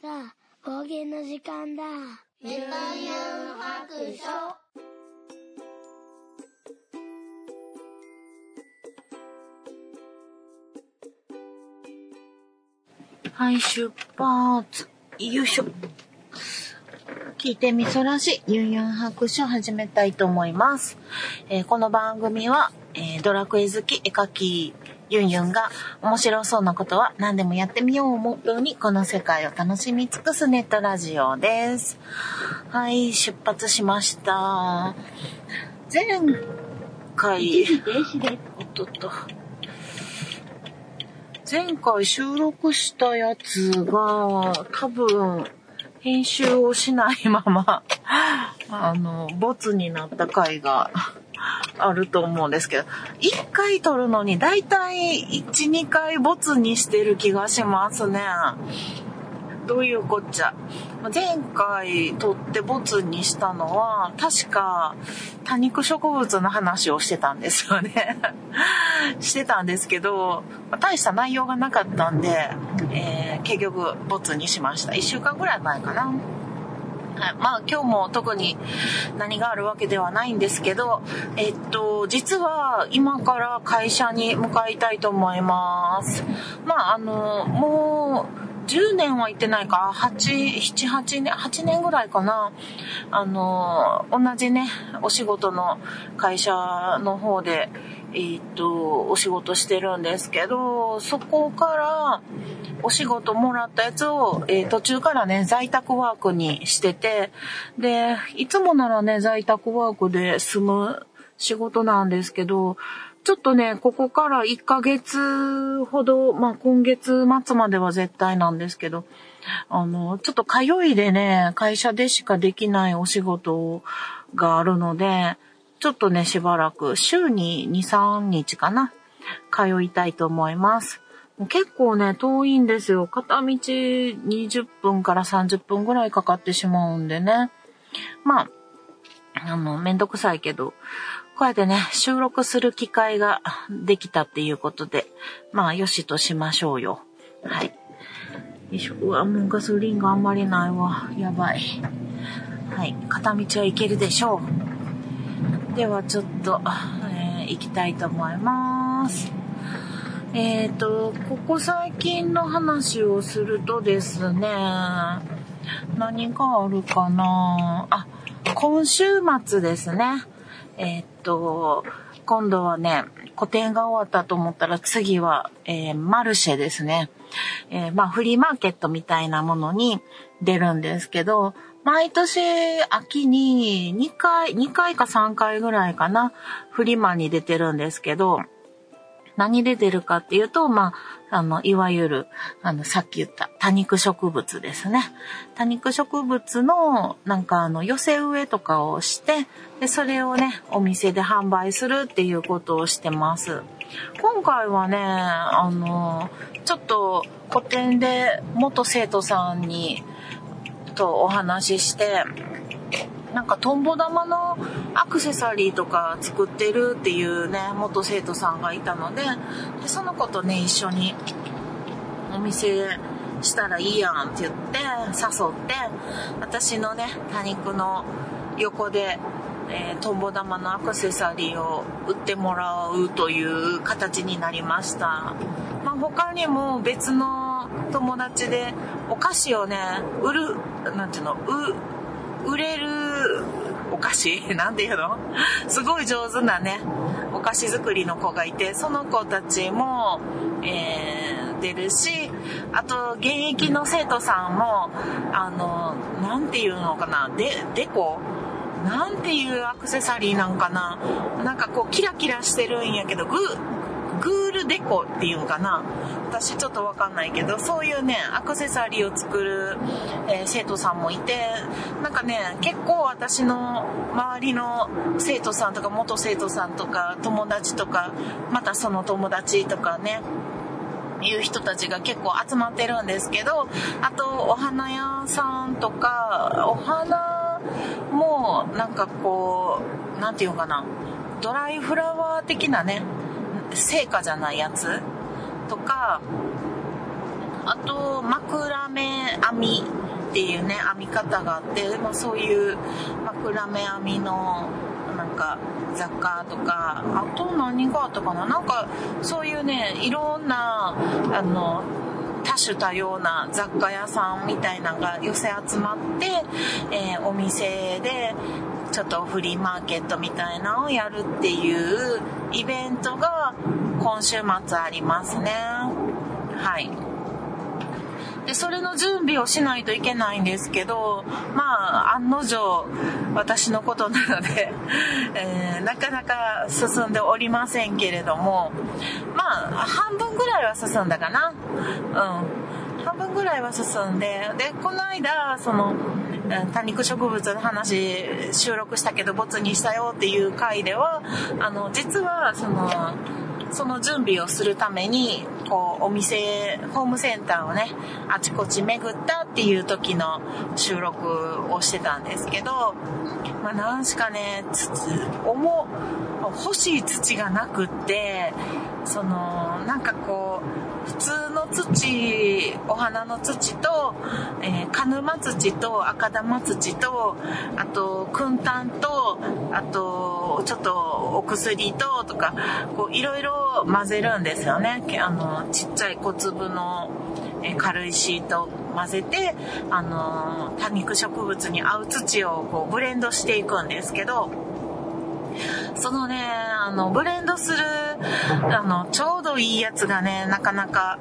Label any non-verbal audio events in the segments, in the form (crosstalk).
さあ、方言の時間だ。ゆとゆん白書はい、出発。よいしょ。聞いてみそらし、ユンユン白書を始めたいと思います。えーこの番組は、えードラクエ好き絵描きユンユンが面白そうなことは何でもやってみようをモットーにこの世界を楽しみ尽くすネットラジオです。はい、出発しました。前回、おっとっと。前回収録したやつが多分編集をしないままあのボツになった回があると思うんですけど1回撮るのにだいたい12回ボツにしてる気がしますね。どういうこっちゃ。前回撮ってボツにしたのは確か多肉植物の話をしてたんですよね。(laughs) してたんですけど大した内容がなかったんで、えー結局ボツにしました。1週間ぐらい前かな。はい、まあ今日も特に何があるわけではないんですけど、えっと、実は今から会社に向かいたいと思います。まああの、もう10年は行ってないか、8、7、8年、8年ぐらいかな。あの、同じね、お仕事の会社の方で、えっと、お仕事してるんですけど、そこからお仕事もらったやつを、えー途中からね、在宅ワークにしてて、で、いつもならね、在宅ワークで済む仕事なんですけど、ちょっとね、ここから1ヶ月ほど、まあ今月末までは絶対なんですけど、あの、ちょっと通いでね、会社でしかできないお仕事があるので、ちょっとね、しばらく、週に2、3日かな、通いたいと思います。結構ね、遠いんですよ。片道20分から30分ぐらいかかってしまうんでね。まあ、あの、めんどくさいけど、こうやってね、収録する機会ができたっていうことで、まあ、よしとしましょうよ。はい。よいしょ。うわ、もうガソリンがあんまりないわ。やばい。はい。片道は行けるでしょう。では、ちょっと、えー行きたいと思います。えっ、と、ここ最近の話をするとですね、何があるかなあ、今週末ですね。えっ、と、今度はね、個展が終わったと思ったら次は、えーマルシェですね。えーまあフリーマーケットみたいなものに出るんですけど、毎年秋に2回、2回か3回ぐらいかな、フリマに出てるんですけど、何で出るかっていうと、まあ、あの、いわゆる、あの、さっき言った多肉植物ですね。多肉植物の、なんかあの、寄せ植えとかをして、で、それをね、お店で販売するっていうことをしてます。今回はね、あの、ちょっと個展で元生徒さんに、とお話しして、なんかトンボ玉のアクセサリーとか作ってるっていうね、元生徒さんがいたので、でその子とね、一緒にお店したらいいやんって言って、誘って、私のね、多肉の横で、えートンボ玉のアクセサリーを売ってもらうという形になりました。まあ、他にも別の友達でお菓子をね、売る、なんていうの、う売れるお菓子？(laughs) なんていうの？すごい上手なねお菓子作りの子がいてその子たちも、えー出るしあと現役の生徒さんもあのなんていうのかな？でデコ？なんていうアクセサリーなんかな？なんかこうキラキラしてるんやけどググールデコっていうんかな？私ちょっとわかんないけどそういうねアクセサリーを作る、えー生徒さんもいてなんかね結構私の周りの生徒さんとか元生徒さんとか友達とかまたその友達とかねいう人たちが結構集まってるんですけどあとお花屋さんとかお花もなんかこうなんていうのかな？ドライフラワー的なね成果じゃないやつとかあと、枕目編みっていうね、編み方があって、まあ、そういう枕目編みのなんか雑貨とか、あと何があったかな？なんかそういうね、いろんな、あの、多種多様な雑貨屋さんみたいなのが寄せ集まって、えー、お店でちょっとフリーマーケットみたいなのをやるっていうイベントが今週末ありますね。はい。で、それの準備をしないといけないんですけど、まあ、案の定、私のことなので、(laughs) えー、なかなか進んでおりませんけれども、まあ、半分ぐらいは進んだかな。うん。半分ぐらいは進んで、で、この間、その、多肉植物の話収録したけど、ボツにしたよっていう回では、あの、実は、その、その準備をするために、こう、お店、ホームセンターをね、あちこち巡ったっていう時の収録をしてたんですけど、まあ、なんしかね、つつ、重、欲しい土がなくって、その、なんかこう、普通の土、お花の土と、えー、鹿沼土と赤玉土と、あと、訓炭と、あと、ちょっとお薬と、とか、こう、いろいろ混ぜるんですよね。あの、ちっちゃい小粒の、えー、軽石と混ぜて、あの、多肉植物に合う土をこうブレンドしていくんですけど、そのね、あの、ブレンドする、あの、ちょうどいいやつがね、なかなか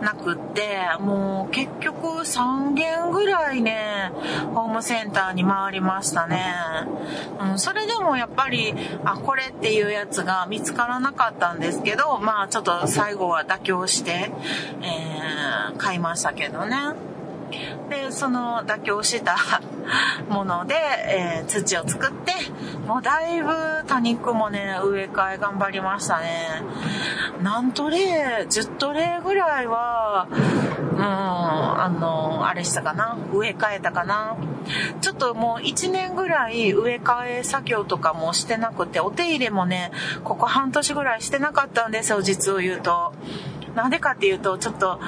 なくって、もう結局3軒ぐらいね、ホームセンターに回りましたね。うん、それでもやっぱり、あ、これっていうやつが見つからなかったんですけど、まあちょっと最後は妥協して、えー、買いましたけどね。で、その妥協した (laughs) もので、えー、土を作って、もうだいぶ多肉もね、植え替え頑張りましたね。何トレー、10トレーぐらいは、うん、あの、あれしたかな？植え替えたかな？ちょっともう1年ぐらい植え替え作業とかもしてなくて、お手入れもね、ここ半年ぐらいしてなかったんですよ、実を言うと。なんでかっていうと、ちょっと、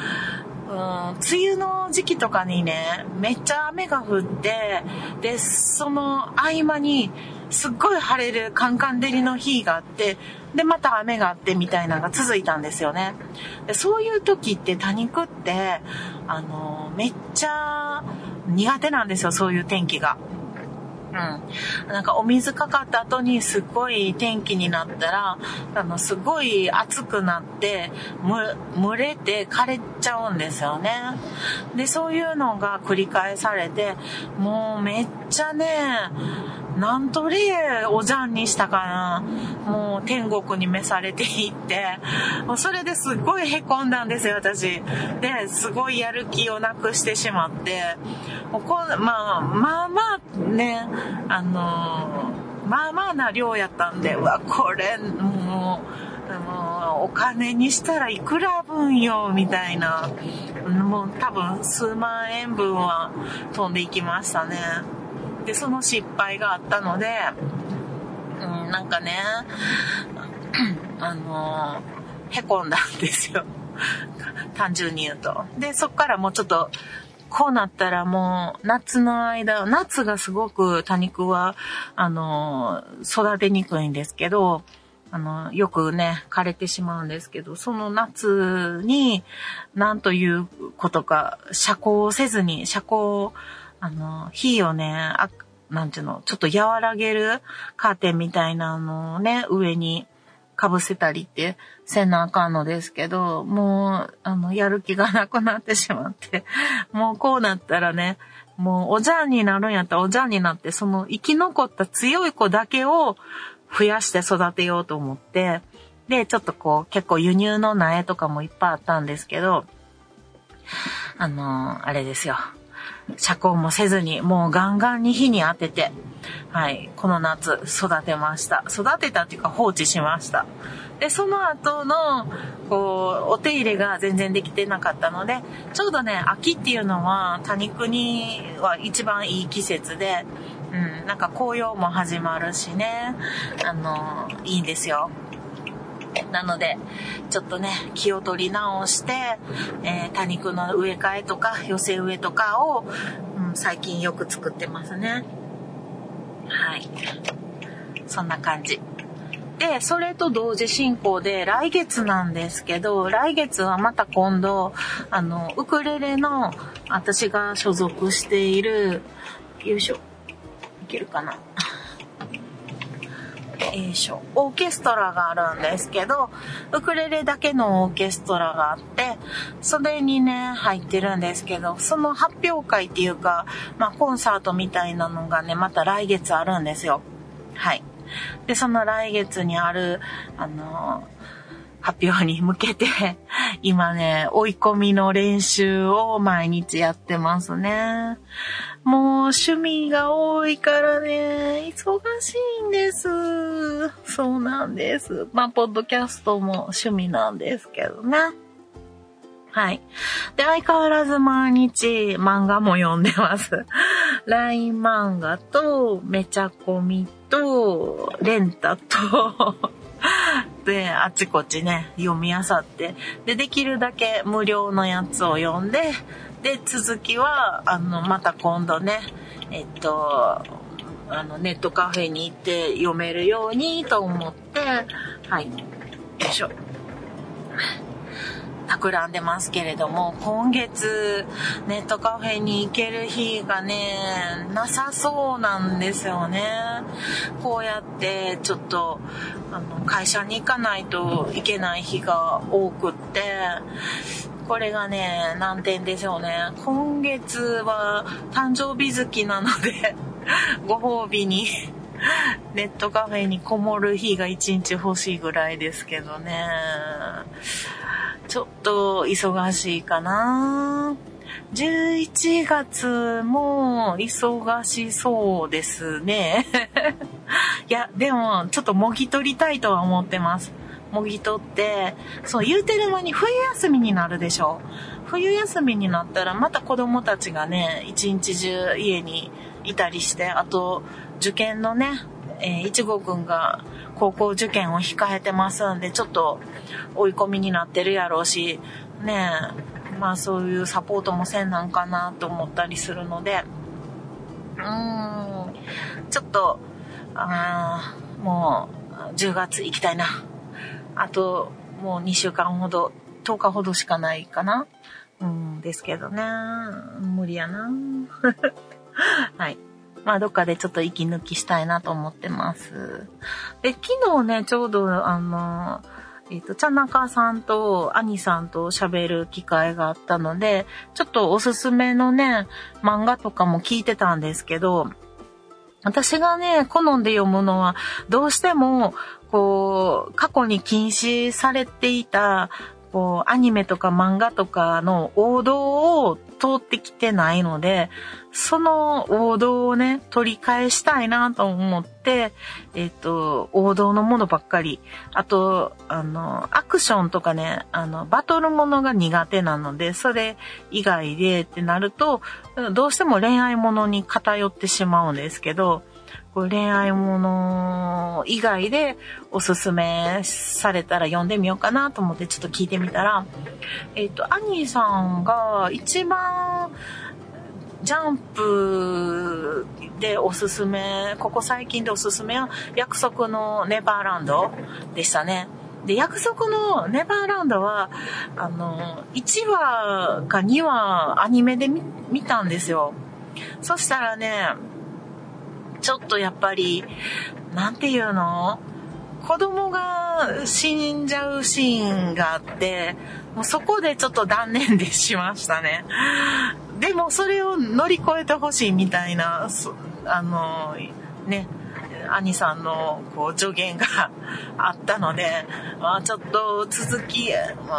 うん、梅雨の時期とかにね、めっちゃ雨が降って、で、その合間に、すっごい晴れるカンカン照りの日があって、で、また雨があってみたいなのが続いたんですよね。でそういう時って多肉って、あの、めっちゃ苦手なんですよ、そういう天気が。うん。なんかお水かかった後にすっごい天気になったら、あの、すごい暑くなって、む、蒸れて枯れちゃうんですよね。で、そういうのが繰り返されて、もうめっちゃね、何とりえおじゃんにしたかな。もう天国に召されていって、もうそれですっごい凹んだんですよ、私。で、すごいやる気をなくしてしまって、もうこまあ、まあまあね、あのまあまあな量やったんで、うわ、これ、もうお金にしたらいくら分よ、みたいな。もう多分数万円分は飛んでいきましたね。で、その失敗があったので、うん、なんかね、(clears throat) あのー、へこんだんですよ。(laughs) 単純に言うと。で、そっからもうちょっと、こうなったらもう、夏の間、夏がすごく多肉は、あの、育てにくいんですけど、あの、よくね、枯れてしまうんですけど、その夏に、なんということか、遮光せずに、遮光あの、火をね、あ、なんていうの、ちょっと和らげるカーテンみたいなのをね、上にかぶせたりってせなあかんのですけど、もう、あの、やる気がなくなってしまって、(laughs) もうこうなったらね、もうおじゃんになるんやったらおじゃんになって、その生き残った強い子だけを増やして育てようと思って、で、ちょっとこう、結構輸入の苗とかもいっぱいあったんですけど、あのあれですよ。遮光もせずに、もうガンガンに火に当てて、はい、この夏育てました。育てたっていうか放置しました。で、その後の、こう、お手入れが全然できてなかったので、ちょうどね、秋っていうのは多肉には一番いい季節で、うん、なんか紅葉も始まるしね、あの、いいんですよ。なので、ちょっとね、気を取り直して、えー、多肉の植え替えとか、寄せ植えとかを、うん、最近よく作ってますね。はい。そんな感じ。で、それと同時進行で、来月なんですけど、来月はまた今度、あの、ウクレレの、私が所属している、よいしょ。いけるかなよいしょ。オーケストラがあるんですけど、ウクレレだけのオーケストラがあって、それにね、入ってるんですけど、その発表会っていうか、まあ、コンサートみたいなのがね、また来月あるんですよ。はい。で、その来月にある、あの発表に向けて、今ね、追い込みの練習を毎日やってますね。もう趣味が多いからね、忙しいんです。そうなんです。まあ、ポッドキャストも趣味なんですけどね。はい。で、相変わらず毎日漫画も読んでます。(laughs) LINE 漫画と、めちゃこみと、レンタと、(laughs) で、あちこちね、読み漁って、で、できるだけ無料のやつを読んで、で、続きは、あの、また今度ね、えっと、あの、ネットカフェに行って読めるようにと思って、はい、よいしょ。企んでますけれども、今月ネットカフェに行ける日がね、なさそうなんですよね。こうやってちょっと、あの、会社に行かないといけない日が多くって、これがね、難点でしょうね。今月は誕生日月なので (laughs) ご褒美にネットカフェにこもる日が一日欲しいぐらいですけどね。ちょっと忙しいかな。11月も忙しそうですね。(laughs) いや、でも、ちょっともぎ取りたいとは思ってます。もぎ取って、そう、言うてる間に冬休みになるでしょ。冬休みになったらまた子供たちがね、一日中家にいたりして、あと、受験のね、えー、いちごくんが高校受験を控えてますんで、ちょっと追い込みになってるやろうし、ねえ、まあそういうサポートもせんなんかなと思ったりするので、うーん、ちょっと、あもう10月行きたいな。あと、もう2週間ほど、10日ほどしかないかな。うん、ですけどね。無理やな。(laughs) はい。まあ、どっかでちょっと息抜きしたいなと思ってます。で、昨日ね、ちょうど、あの、えっ、ー、と、ちゃなかさんと兄さんと喋る機会があったので、ちょっとおすすめのね、漫画とかも聞いてたんですけど、私がね、好んで読むのは、どうしても、こう、過去に禁止されていた、こう、アニメとか漫画とかの王道を通ってきてないので、その王道をね、取り返したいなと思って、えっ、と、王道のものばっかり。あと、あの、アクションとかね、あの、バトルものが苦手なので、それ以外でってなると、どうしても恋愛ものに偏ってしまうんですけど、恋愛もの以外でおすすめされたら読んでみようかなと思ってちょっと聞いてみたら、えっ、ー、と、アニーさんが一番ジャンプでおすすめ、ここ最近でおすすめは約束のネバーランドでしたね。で、約束のネバーランドは、あの、1話か2話アニメで見たんですよ。そしたらね、ちょっとやっぱり、なんていうの？子供が死んじゃうシーンがあって、もうそこでちょっと断念でしましたね。でもそれを乗り越えてほしいみたいな、あの、ね、兄さんのこう助言があったので、まあ、ちょっと続き、ま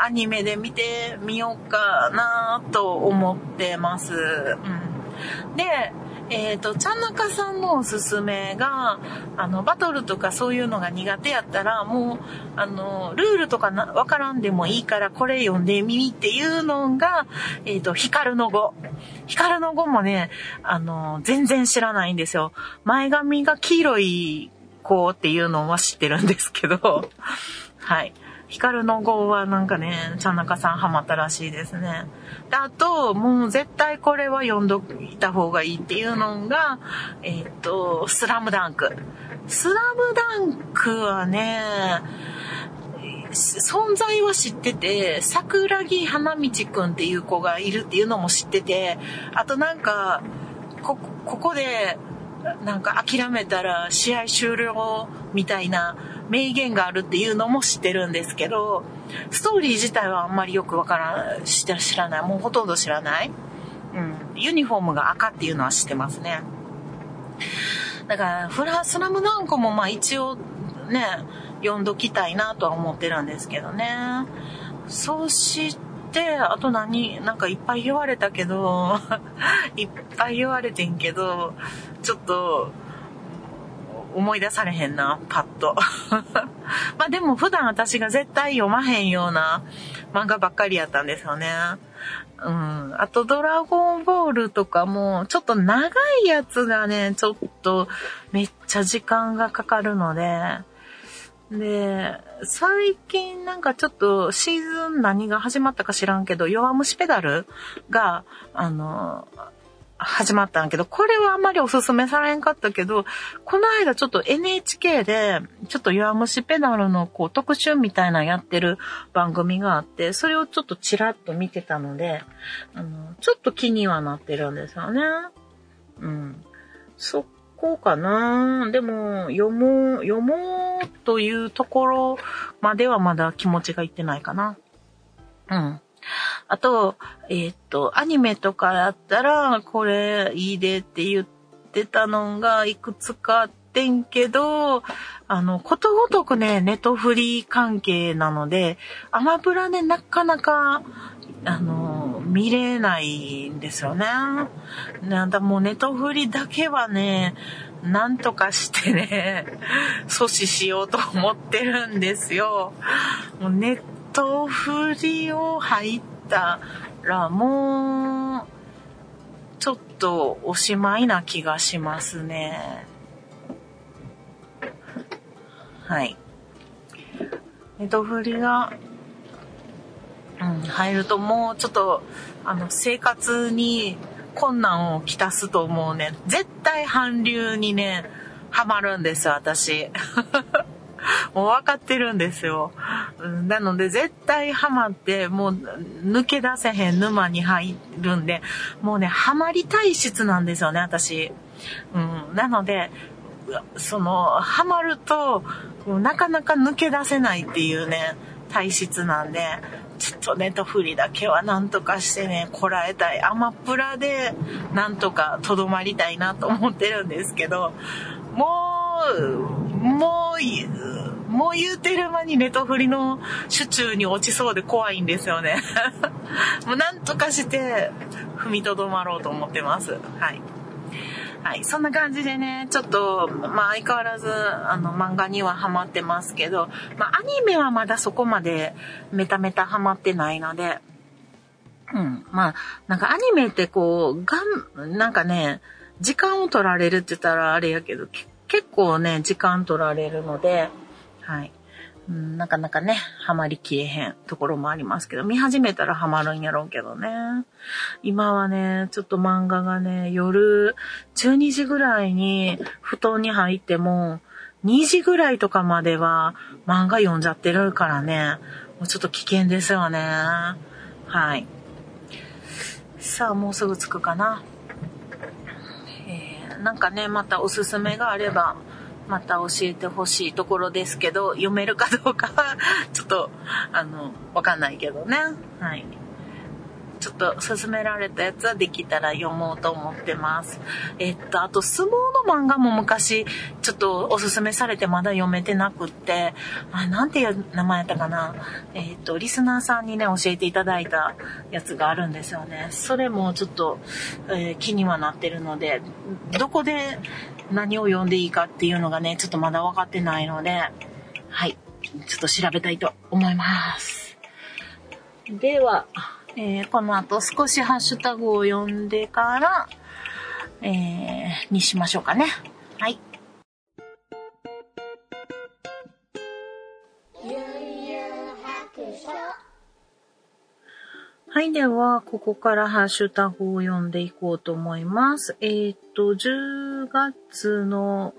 あ、アニメで見てみようかなと思ってます。うん、で、えっ、ー、と、ちゃんなかさんのおすすめが、あの、バトルとかそういうのが苦手やったら、もう、あの、ルールとかな、わからんでもいいから、これ読んでみっていうのが、えっ、ー、と、ヒカルの語。ヒカルの語もね、あの、全然知らないんですよ。前髪が黄色い子っていうのは知ってるんですけど、(laughs) はい。ヒカルの号はなんかね、ちゃんなかさんハマったらしいですね。で、あと、もう絶対これは読んどいた方がいいっていうのが、えっ、と、スラムダンク。スラムダンクはね、存在は知ってて、桜木花道くんっていう子がいるっていうのも知ってて、あとなんか、こ、ここで、なんか諦めたら試合終了みたいな名言があるっていうのも知ってるんですけど、ストーリー自体はあんまりよくわからん、知らない。もうほとんど知らない。うん。ユニフォームが赤っていうのは知ってますね。だから、フラスラムダンクもまあ一応ね、読んどきたいなとは思ってるんですけどね。そうして、あと何なんかいっぱい言われたけど、(laughs) いっぱい言われてんけど、ちょっと、思い出されへんな、パッと。(laughs) まあでも普段私が絶対読まへんような漫画ばっかりやったんですよね。うん。あと、ドラゴンボールとかも、ちょっと長いやつがね、ちょっとめっちゃ時間がかかるので、で、最近なんかちょっとシーズン何が始まったか知らんけど、弱虫ペダルが、あの、始まったんけど、これはあんまりおすすめされんかったけど、この間ちょっと NHK で、ちょっと弱虫ペダルのこう特集みたいなやってる番組があって、それをちょっとチラッと見てたので、あの、ちょっと気にはなってるんですよね。うん。そこかな。でも、読もう、読もうというところまではまだ気持ちがいってないかな。うん。あと、えー、っと、アニメとかやったら、これいいでって言ってたのがいくつかあってんけど、あの、ことごとくね、ネトフリ関係なので、アマプラでなかなか、あの、見れないんですよね。なんだ、もうネトフリだけはね、なんとかしてね、阻止しようと思ってるんですよ。もうネットフリを入ったら、もう、ちょっとおしまいな気がしますね。はい。ネトフリがうん、入るともうちょっと、あの、生活に困難をきたすと思うね。絶対韓流にね、ハマるんです私。(laughs) もう分かってるんですよ。なので絶対ハマって、もう抜け出せへん沼に入るんで、もうね、ハマり体質なんですよね、私。うん、なので、その、ハマると、なかなか抜け出せないっていうね、体質なんで、ちょっとネトフリだけはなんとかしてね、こらえたい。アマプラでなんとかとどまりたいなと思ってるんですけど、もう、もう、もう言うてる間にネトフリの手中に落ちそうで怖いんですよね。(laughs) もうなんとかして踏みとどまろうと思ってます。はい。はい。そんな感じでね、ちょっと、まあ相変わらず、あの、漫画にはハマってますけど、まあアニメはまだそこまでメタメタハマってないので、うん。まあ、なんかアニメってこう、がん、なんかね、時間を取られるって言ったらあれやけど、結結構ね、時間取られるので、はい。うん、なかなかね、ハマりきれへんところもありますけど、見始めたらハマるんやろうけどね。今はね、ちょっと漫画がね、夜12時ぐらいに布団に入っても、2時ぐらいとかまでは漫画読んじゃってるからね、もうちょっと危険ですよね。はい。さあ、もうすぐ着くかな。なんかね、またおすすめがあれば、また教えてほしいところですけど、読めるかどうかは、ちょっと、あの、わかんないけどね。はい。ちょっと勧められたやつはできたら読もうと思ってます。えっと、あと相撲の漫画も昔ちょっとおすすめされてまだ読めてなくって、あ、なんていう名前やったかな。えっと、リスナーさんにね、教えていただいたやつがあるんですよね。それもちょっと、えー、気にはなってるので、どこで何を読んでいいかっていうのがね、ちょっとまだ分かってないので、はい。ちょっと調べたいと思います。では、えー、この後少しハッシュタグを読んでから、えー、にしましょうかね。はい。はい、では、ここからハッシュタグを読んでいこうと思います。えっ、ー、と、10月の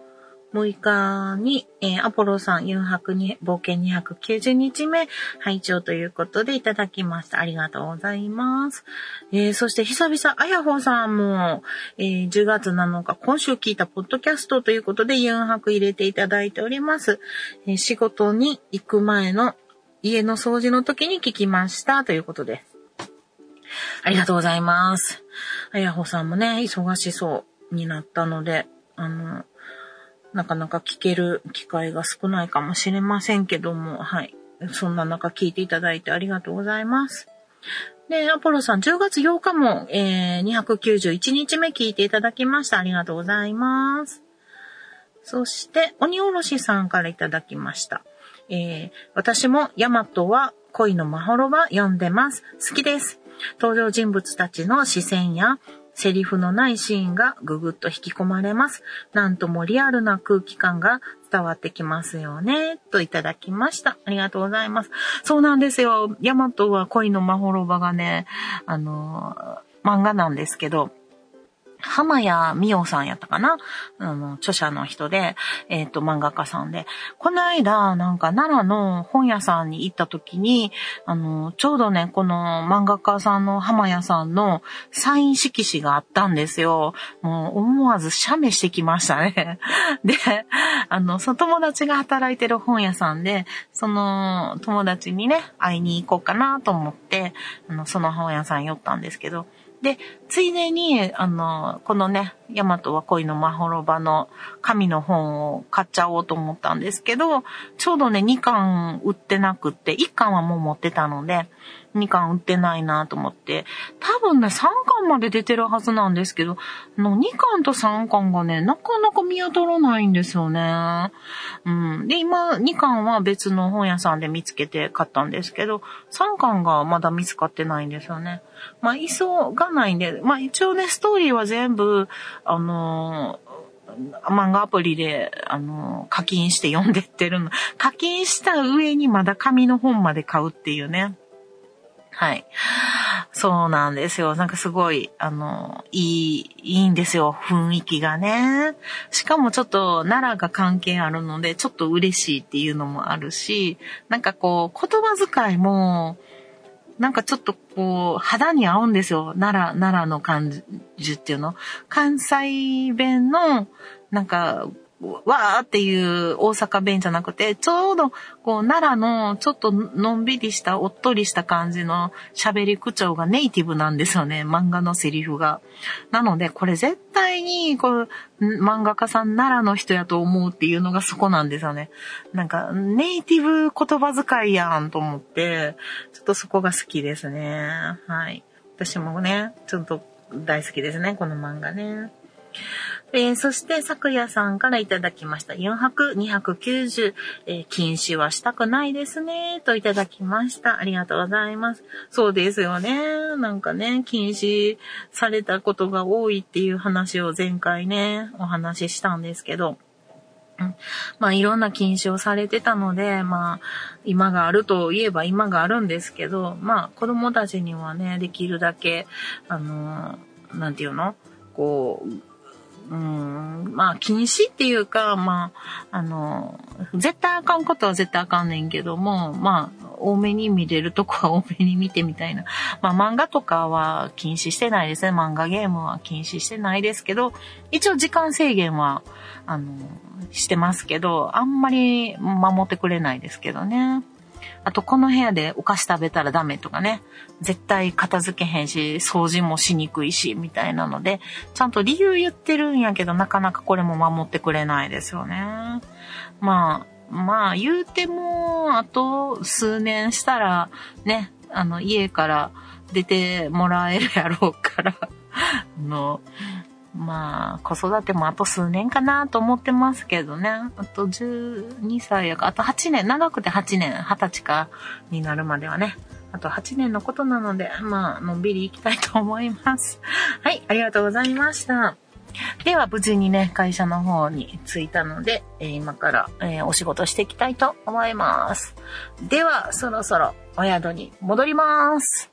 6日に、えー、アポロさん、4泊に、冒険290日目、拝聴ということでいただきました。ありがとうございます。えー、そして久々、あやほさんも、えー、10月7日、今週聞いたポッドキャストということで、4泊入れていただいております。え、仕事に行く前の家の掃除の時に聞きました、ということです。ありがとうございます。あやほさんもね、忙しそうになったので、あの、なかなか聞ける機会が少ないかもしれませんけども、はい。そんな中聞いていただいてありがとうございます。で、アポロさん、10月8日も、えー、291日目聞いていただきました。ありがとうございます。そして、鬼おろしさんからいただきました。えー、私もヤマトは恋のまほろば読んでます。好きです。登場人物たちの視線やセリフのないシーンがぐぐっと引き込まれます。なんともリアルな空気感が伝わってきますよね。といただきました。ありがとうございます。そうなんですよ。ヤマトは恋のまほろばがね、あの、漫画なんですけど、浜谷美桜さんやったかな？あの、著者の人で、えっ、ー、と、漫画家さんで。この間、なんか奈良の本屋さんに行った時に、あの、ちょうどね、この漫画家さんの浜谷さんのサイン色紙があったんですよ。もう思わず写メしてきましたね。(laughs) で、あの、その友達が働いてる本屋さんで、その友達にね、会いに行こうかなと思って、あの、その本屋さん寄ったんですけど、で、ついでに、あの、このね、ヤマトは恋のまほろばの神の本を買っちゃおうと思ったんですけど、ちょうどね、2巻売ってなくって、1巻はもう持ってたので、2巻売ってないなと思って、多分ね、3巻まで出てるはずなんですけど、の2巻と3巻がね、なかなか見当たらないんですよね。うん。で、今、2巻は別の本屋さんで見つけて買ったんですけど、3巻がまだ見つかってないんですよね。まあ、急がないんで、まあ一応ね、ストーリーは全部、あの漫画アプリで、あの、課金して読んでってるの。課金した上にまだ紙の本まで買うっていうね。はい。そうなんですよ。なんかすごい、あの、いい、いいんですよ。雰囲気がね。しかもちょっと奈良が関係あるので、ちょっと嬉しいっていうのもあるし、なんかこう、言葉遣いも、なんかちょっとこう、肌に合うんですよ。奈良、奈良の感じっていうの。関西弁の、なんか、わーっていう大阪弁じゃなくて、ちょうど、こう、奈良のちょっとのんびりした、おっとりした感じの喋り口調がネイティブなんですよね、漫画のセリフが。なので、これ絶対に、こう、漫画家さん奈良の人やと思うっていうのがそこなんですよね。なんか、ネイティブ言葉遣いやんと思って、ちょっとそこが好きですね。はい。私もね、ちょっと大好きですね、この漫画ね。えー、そして、昨夜さんからいただきました。4泊290、えー、禁止はしたくないですね、といただきました。ありがとうございます。そうですよね。なんかね、禁止されたことが多いっていう話を前回ね、お話ししたんですけど、まあいろんな禁止をされてたので、まあ今があるといえば今があるんですけど、まあ子供たちにはね、できるだけ、あの、なんていうの？こう、うん、まあ、禁止っていうか、まあ、あの、絶対あかんことは絶対あかんねんけども、まあ、多めに見れるとこは多めに見てみたいな。まあ、漫画とかは禁止してないですね。漫画ゲームは禁止してないですけど、一応時間制限は、あの、してますけど、あんまり守ってくれないですけどね。あと、この部屋でお菓子食べたらダメとかね。絶対片付けへんし、掃除もしにくいし、みたいなので、ちゃんと理由言ってるんやけど、なかなかこれも守ってくれないですよね。まあ、まあ、言うても、あと数年したら、ね、あの、家から出てもらえるやろうから、(laughs) あの、まあ、子育てもあと数年かなと思ってますけどね。あと12歳やか、あと8年、長くて8年、20歳かになるまではね。あと8年のことなので、まあ、のんびり行きたいと思います。(laughs) はい、ありがとうございました。では、無事にね、会社の方に着いたので、え、今から、え、お仕事していきたいと思います。では、そろそろお宿に戻ります。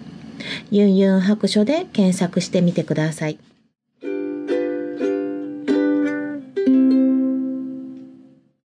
ユンユン白書で検索してみてください。